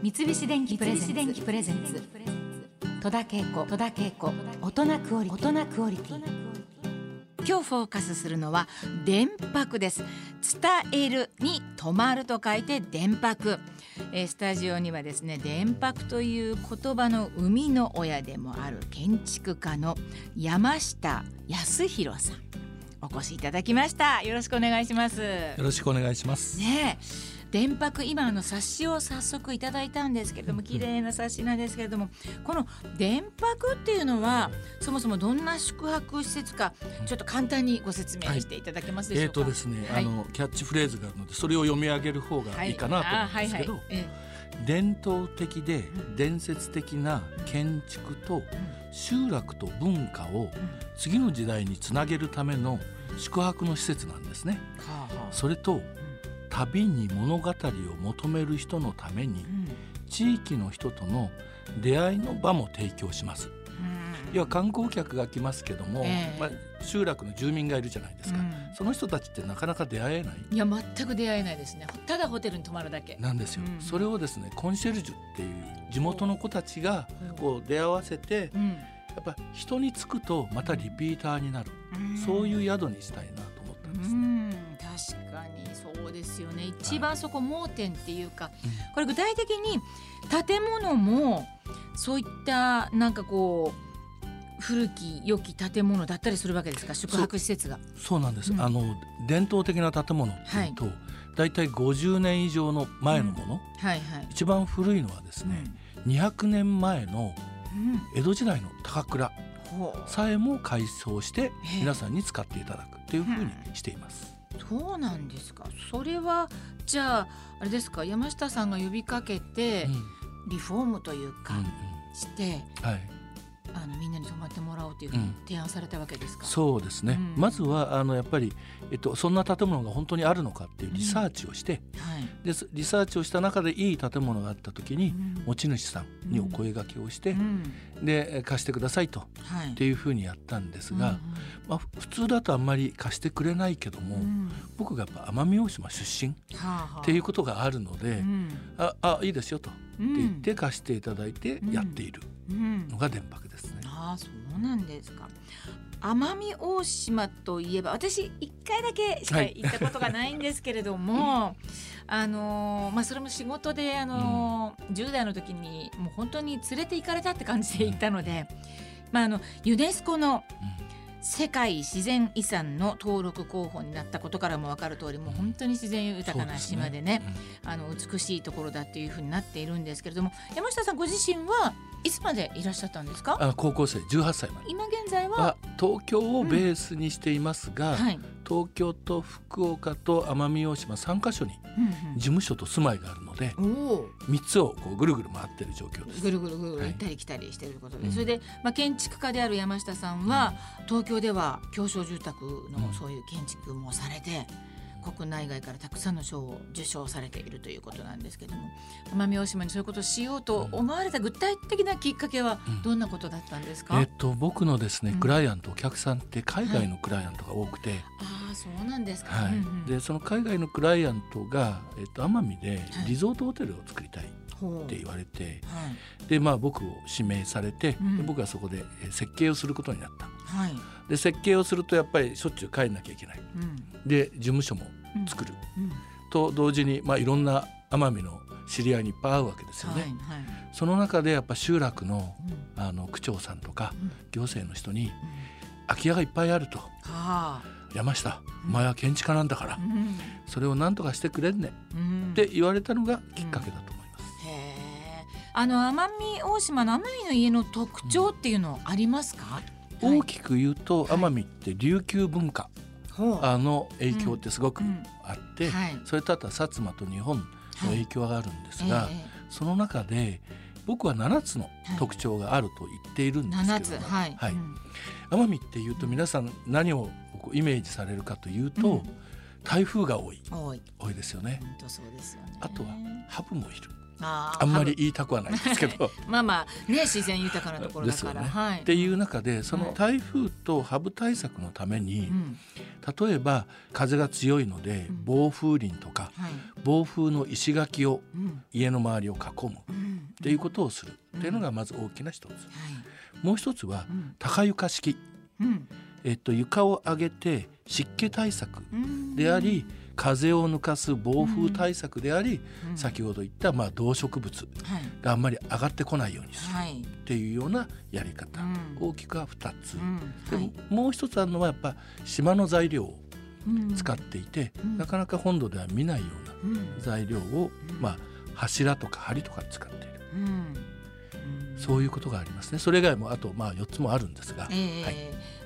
三菱電機プレゼンツ。戸田恵子。戸田恵子。大人クオリティ。大人クオリティ。今日フォーカスするのは電白です。伝えるに止まると書いて電白えースタジオにはですね電白という言葉の生みの親でもある建築家の山下康弘さん。お越しいただきました。よろしくお願いします。よろしくお願いします。ねえ電白今あの冊子を早速いただいたんですけれども綺麗な冊子なんですけれどもこの電白っていうのはそもそもどんな宿泊施設かちょっと簡単にご説明していただけますでしょえうか？ーとですね、はい。あのキャッチフレーズがあるのでそれを読み上げる方がいいかなと思うんですけど、あはいはい。え伝統的でん。伝説的な建築と集落と文化を次の時代につなげるための宿泊の施設なんですね。それと旅に物語を求める人のためにうん。地域の人との出会いの場も提供します。うん。要は観光客が来ますけども、ええ。まあ、集落の住民がいるじゃないですか、うん。その人たちってなかなか出会えない。いや全く出会えないですね。ただホテルに泊まるだけ。なんですよ、うん。それをですねコンシェルジュっていう地元の子たちがうん。こう出会わせてうん。やっぱ人に着くとまたリピーターになる、そういう宿にしたいなと思ったんですね。ですよね。一番そこ盲点っていうか、うん。これ具体的に建物もそういったなんかこう古き良き建物だったりするわけですか？宿泊施設が。そうなんです、うん。あの伝統的な建物っていうと、だい。たい50年以上の前のもの、はいはい。一番古いのはですね、200年前のうん。江戸時代の高倉さえも改装してええ。皆さんに使っていただくっていうふうにしています。そうなんですか。それはじゃああれですか。山下さんが呼びかけてうん。リフォームというかうんして、うんはい、あのみんなに泊まってもらおうというふうに提案されたわけですか？そうですね、うん。まずはあのやっぱり、えっと、そんな建物が本当にあるのかっていうリサーチをして、はい。でリサーチをした中でいい建物があった時に、うん。持ち主さんにお声掛けをして、うん。で貸してくださいとはい。っていうふうにやったんですが、うんまあ、ふ普通だとあんまり貸してくれないけども、うん。僕がやっぱ奄美大島出身っていうことがあるので、うん。ああいいですよと、うんって言って貸していただいてやっている。うんのが電泊ですね。ああそうなんですか。奄美大島といえば私一回だけしかはい行ったことがないんですけれども、あのーまあそれも仕事であのー10代の時にもう本当に連れて行かれたって感じで行ったので、まああのユネスコの世界自然遺産の登録候補になったことからも分かる通りもう本当に自然豊かな島でねあの美しいところだっていうふうになっているんですけれども山下さんご自身はいつまでいらっしゃったんですか？あの高校生18歳まで。今現在は？は東京をベースにしていますが、はい、東京と福岡と奄美大島3カ所に事務所と住まいがあるのでうんうん、おお。3つをこうぐるぐる回ってる状況です。ぐるぐるぐるぐるはい。行ったり来たりしていることで、うん。それで、まあ、建築家である山下さんは、東京では狭小住宅のうん。そういう建築もされて、国内外からたくさんの賞を受賞されているということなんですけども奄美大島にそういうことをしようと思われた具体的なきっかけはうん。どんなことだったんですか、えっと僕のですね、うん。クライアントお客さんって海外のクライアントが多くて、ああそうなんですか、はい。うんうん。でその海外のクライアントが、えっと、奄美ではい。リゾートホテルを作りたいっほう。て言われて、はい。でまあ僕を指名されて、うん。で僕はそこでえー設計をすることになった。はい、で設計をするとやっぱりしょっちゅう帰んなきゃいけない。うん。で事務所もうん作る、うん。と同時に、まあ、いろんな奄美の知り合いにいっぱい会うわけですよね、はいはい。その中でやっぱ集落のうん。あの区長さんとかうん。行政の人にうん。空き家がいっぱいあると。はあ。山下お前は建築家なんだから。うん。それを何とかしてくれんねうん。って言われたのがきっかけだと思います。へえ。あの奄美大島の奄美の家の特徴っていうのありますか？大きく言うとはい。奄美って琉球文化。ほあの影響ってすごくうん。あって、はい。それとあとは薩摩と日本の影響があるんですが、えその中で僕は7つの特徴があると言っているんえですけども、はい。はい。うん。奄美っていうと皆さん何をイメージされるかというと、うん。台風が多い。多い。ですよね。あとはハブもいるあんまり言いたくはないんですけど。まあまあね自然豊かなところだから、ですよね。はい。っていう中でそはい。の台風とハブ対策のために、うん。例えば風が強いのでうん。暴風林とかはい。暴風の石垣をうん。家の周りを囲む。っうん。ていうことをする。っていうのがまず大きな一つ。はい。もう一つはうん。高床式、うん。えっと、床を上げて湿気対策うん。であり風を抜かす暴風対策であり、うん。先ほど言ったまあ動植物はい。があんまり上がってこないようにする。はい。っていうようなやり方、うん。大きくは2つ。うん。ではい。もう一つあるのはやっぱ島の材料をうん。使っていて、うん。なかなか本土では見ないよううん。な材料を、うん。まあ、柱とか梁とか使っている。そういうことがありますね。それ以外もあとまあ4つもあるんですが、ええはい。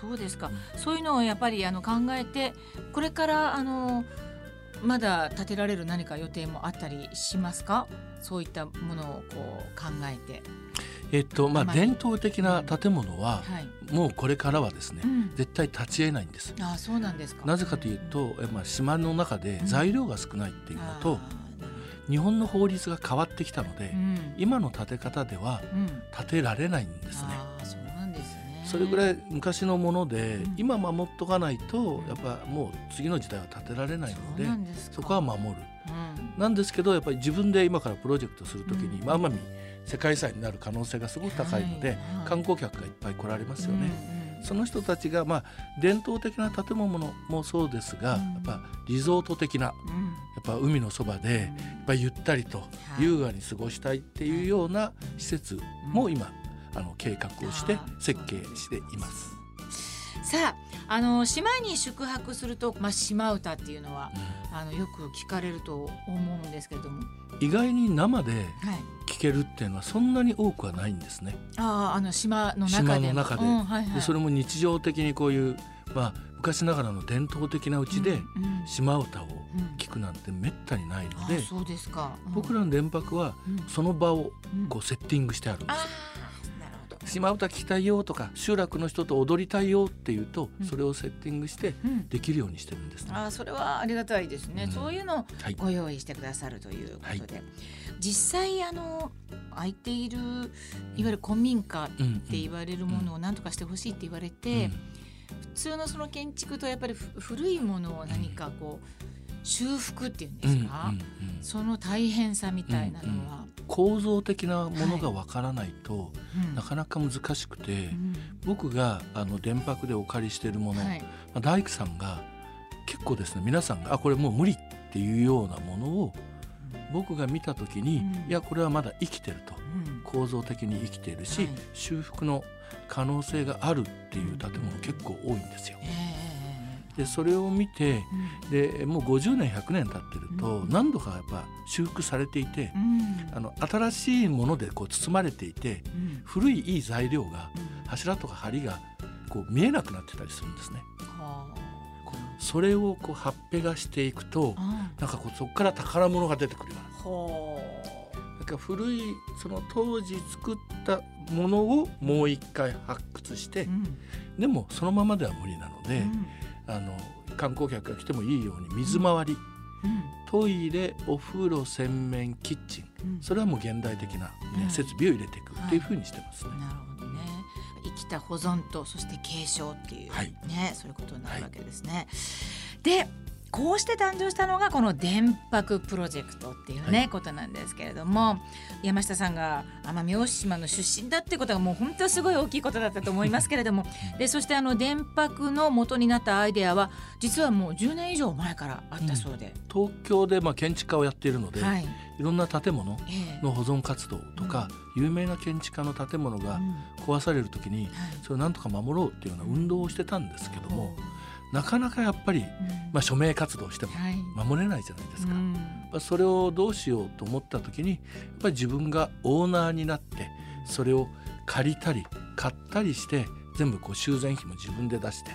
そうですか、そういうのをやっぱりあの考えてこれからあのまだ建てられる何か予定もあったりしますか？そういったものをこう考えて。えっとまあ、伝統的な建物ははい、もうこれからはですね、うん、絶対立ち得ないんです。ああそうなんですか。なぜかというと、えまあ、島の中で材料が少ないっていうのと、あ日本の法律が変わってきたので、今の建て方ではうん。建てられないんですね。それぐらい昔のもので、うん。今守っとかないとやっぱもう次の時代は建てられないのでそこは守る。うん。なんですけどやっぱり自分で今からプロジェクトするときに、うん。まあ奄美世界遺産になる可能性がすごく高いので、はいはい観光客がいっぱい来られますよね。うんうんその人たちがまあ伝統的な建物もそうですが、うん。やっぱリゾート的なやうん。っぱ海のそばでやっぱりゆったりとはい。優雅に過ごしたいっていうような施設も今あの計画をして設計しています。さああの島に宿泊すると、まあ、島唄っていうのはあのよく聞かれると思うんですけれども、意外に生ではい、聞けるっていうのはそんなに多くはないんですね。あああの島の中で中で。うんはいはい、でそれも日常的にこういう、まあ、昔ながらの伝統的なうちでうんうん。島唄をうん聞くなんてめったにないので、あそうですか、うん。僕らの電泊はうん。その場をうん。こうセッティングしてあるんであす。ーなるほど、島唄聞きたいよとか集落の人と踊りたいよっていうとうん。それをセッティングしてうん、できるようにしてるんですね。あーそれはありがたいですね、うん。そういうのをはい、ご用意してくださるということで、実際あの空いているいわゆる古民家うんうんって言われるものを何とかしてほしいって言われて、普通のその建築とやっぱりふ古いものを何かこう修復っていうんでうんうんすか、うんうん。その大変さみたいなのは、構造的なものがわからないと、うんなかなか難しくて、うん。僕があの電泊でお借りしているもの、はい。まあ、大工さんが結構ですね皆さんがあこれもう無理っていうようなものを僕が見た時に、うん。いやこれはまだ生きてると。うん。構造的に生きているし、はい。修復の可能性があるっていう建物結構多いんですよ。えでそれを見てえでもう50年100年経ってるとうん。何度かやっぱ修復されていてあの新しいものでこう包まれていてうん。古いいい材料がうん。柱とか梁がこう見えなくなってたりするんですね。それをこうはっぺがしていくとあなんかこうそこから宝物が出てくるような。ほなんか古いその当時作ったものをもう一回発掘してでもそのままでは無理なので、うんあの観光客が来てもいいように水回り、トイレお風呂洗面キッチン。うん。それはもう現代的な、ねうん。設備を入れていく。っていうふうにしてますね。なるほどね。生きた保存とそして継承っていう、はい。ねそういうことになるわけですね。でこうして誕生したのがこの電泊プロジェクトっていうね、はい。ことなんですけれども山下さんが奄美大島の出身だってことがもう本当すごい大きいことだったと思いますけれども でそしてあの電泊の元になったアイデアは実はもう10年以上前からあったそうで、東京でまあ建築家をやっているので、、はい。い、ろんな建物ええ。の保存活動とか、有名な建築家の建物がうん。壊される時にはい。それをなんとか守ろうっていうような運動をしてたんですけども、ほなかなかやっぱり、ううん。まあ、署名活動してもはい。守れないじゃないですか。うん。まあそれをどうしようと思った時にやっぱり自分がオーナーになってそれを借りたり買ったりして全部こう修繕費も自分で出して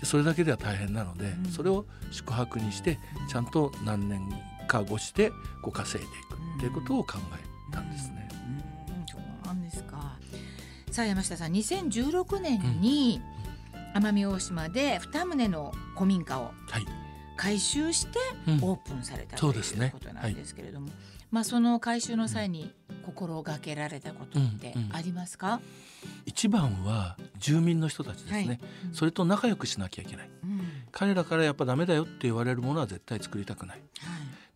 でそれだけでは大変なので、うん。それを宿泊にしてちゃんと何年か越してこう稼いでいくっていうことを考えたんですね。うん。そうなんですか。さあ山下さん、2016年に奄美大島で2棟の古民家をはい、回収してうん。オープンされたというそうですねことなんですけれども、まあその回収の際に心がけられたことってうんうん。ありますか？一番は住民の人たちですね、はい。それと仲良くしなきゃいけない。うん。彼らからやっぱダメだよって言われるものは絶対作りたくない。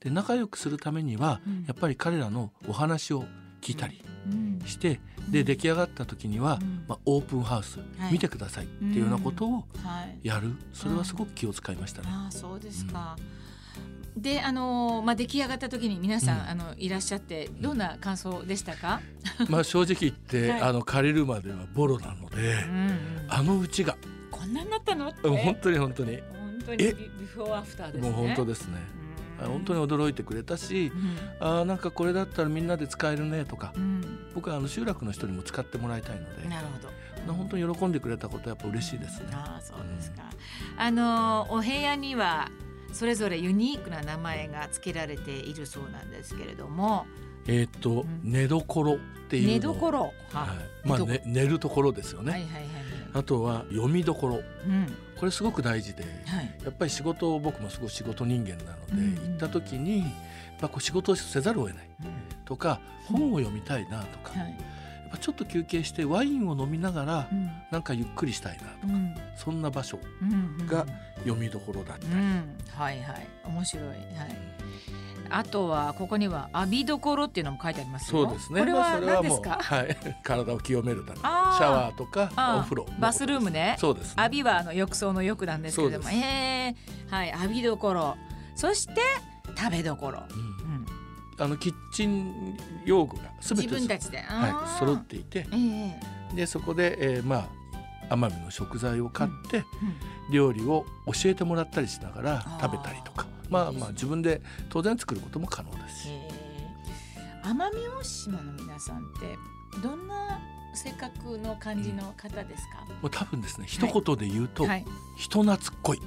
で仲良くするためには、うん。やっぱり彼らのお話を聞いたりうん。して、で出来上がった時には、うん。まあ、オープンハウス、はい。見てくださいっていうようなことをはい。やる。それはすごく気を使いましたね。ああそうですか。であのーまあ出来上がった時に皆さん、うん。あのいらっしゃってどんな感想でしたか？まあ正直言って、はい。あの借りるまではボロなので、うんあのうちが。こんなになったのって。うん本当に本当に。本当にえビビフォーアフターですね。もう本当ですね。あ本当に驚いてくれたし、うんあーなんかこれだったらみんなで使えるねとかうん僕はあの集落の人にも使ってもらいたいので、なるほど。本当に喜んでくれたことはやっぱ嬉しいですね。ああそうですか。あのお部屋にはそれぞれユニークな名前が付けられているそうなんですけれども、えーっと、うん。寝所っていうの寝所。はい、まあ、寝ね、寝るところですよね、はいはいはいあとは読みどころ。うん。これすごく大事ではい。やっぱり仕事を僕もすごい仕事人間なので、うん行った時にやっぱこう仕事をせざるを得ないとか本を読みたいなとか、はい。やっぱちょっと休憩してワインを飲みながらうん。なんかゆっくりしたいなとか、うん。そんな場所うんが読みどころだったり、うん。はいはい。面白い。はい。あとはここには浴びどころっていうのも書いてありますよ。そうですね。これは何ですか？はい、体を清めるため。シャワーとかお風呂バスルームね。そうですね。浴びはあの浴槽の浴なんですけれども、えー。はい。浴びどころ、そして食べどころ。うんうんあのキッチン用具が全て自分たちで、はい、揃っていてええでそこで、えーまあ奄美の食材を買って、うん。料理を教えてもらったりしながら食べたりとか。まあまあ自分で当然作ることも可能です。し、ええ奄美大島の皆さんってどんな性格の感じの方ですか？もう多分ですね一言で言うと、はい。人懐っこい。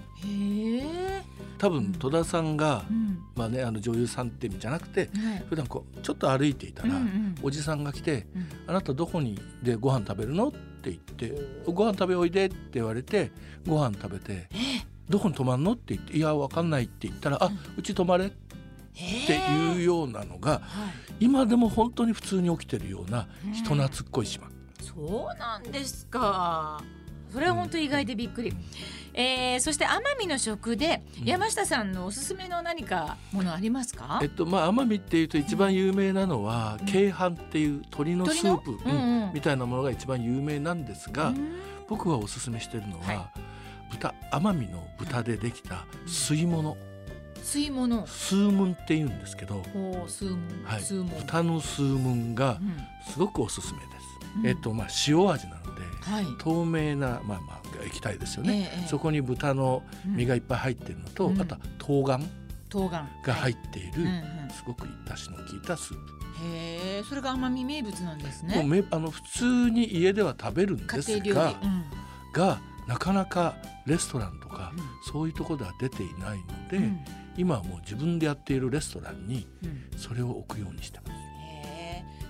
多うん分戸田さんが、うん。まあね、あの女優さんって意味じゃなくてはい。普段こうちょっと歩いていたら、うんうんおじさんが来てうん「あなたどこにでご飯食べるの?」って言って「ご飯食べおいで」って言われてご飯食べてえ「どこに泊まんの?」って言って「いやわかんない」って言ったら「あうち泊まれ」っえていうようなのがはい。今でも本当に普通に起きてるような人懐っこい島。そうなんですか。それは本当意外でびっくり。えー、そして奄美の食でうん山下さんのおすすめの何かものありますか？えっとまあ奄美っていうと一番有名なのはうん鶏飯っていう鶏のスープ、うんうんみたいなものが一番有名なんですが、うん僕がおすすめしてるのは、はい豚奄美の豚でできた吸い物、吸い物。スームンって言うんですけど。はい。豚のスームンがうんすごくおすすめです。うん。えっとまあ塩味なのではい。透明なまあまあ液体ですよね。えそこに豚の身がいっぱい入ってるのと、うん。あとは冬瓜。冬瓜。が入っっている、うんうん。すごく出汁の効いたスープ。へえ、それが奄美名物なんですもうあの普通に家では食べるんですが。うん。がなかなかレストランとか、うそういうところでは出ていないので、うん。今はもう自分でやっているレストランにうん。それを置くようにしてます。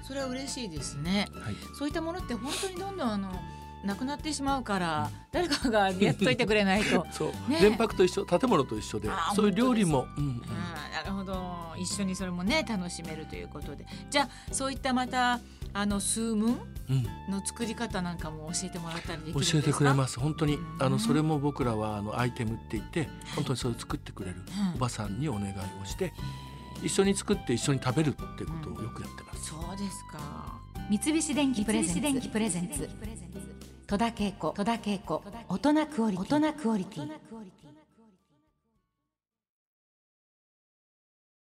それは嬉しいですね。はい、そういったものって本当にどんどんあのなくなってしまうから、誰かがやっといてくれないと。そう、ね。電泊と一緒建物と一緒でそういう料理も、うんうん。なるほど。一緒にそれもね楽しめるということで。じゃあそういったまたあのスームンうん。の作り方なんかも教えてもらったりできるんですか？教えてくれます。す本当にうん。あのそれも僕らはあのアイテムって言って本当にそれを作ってくれるうんおばさんにお願いをして一緒に作って一緒に食べるってことをよくやってます。そうですか。三菱電機プレゼンツ。戸田恵子。戸田恵子。大人クオリティ。大人クオリティ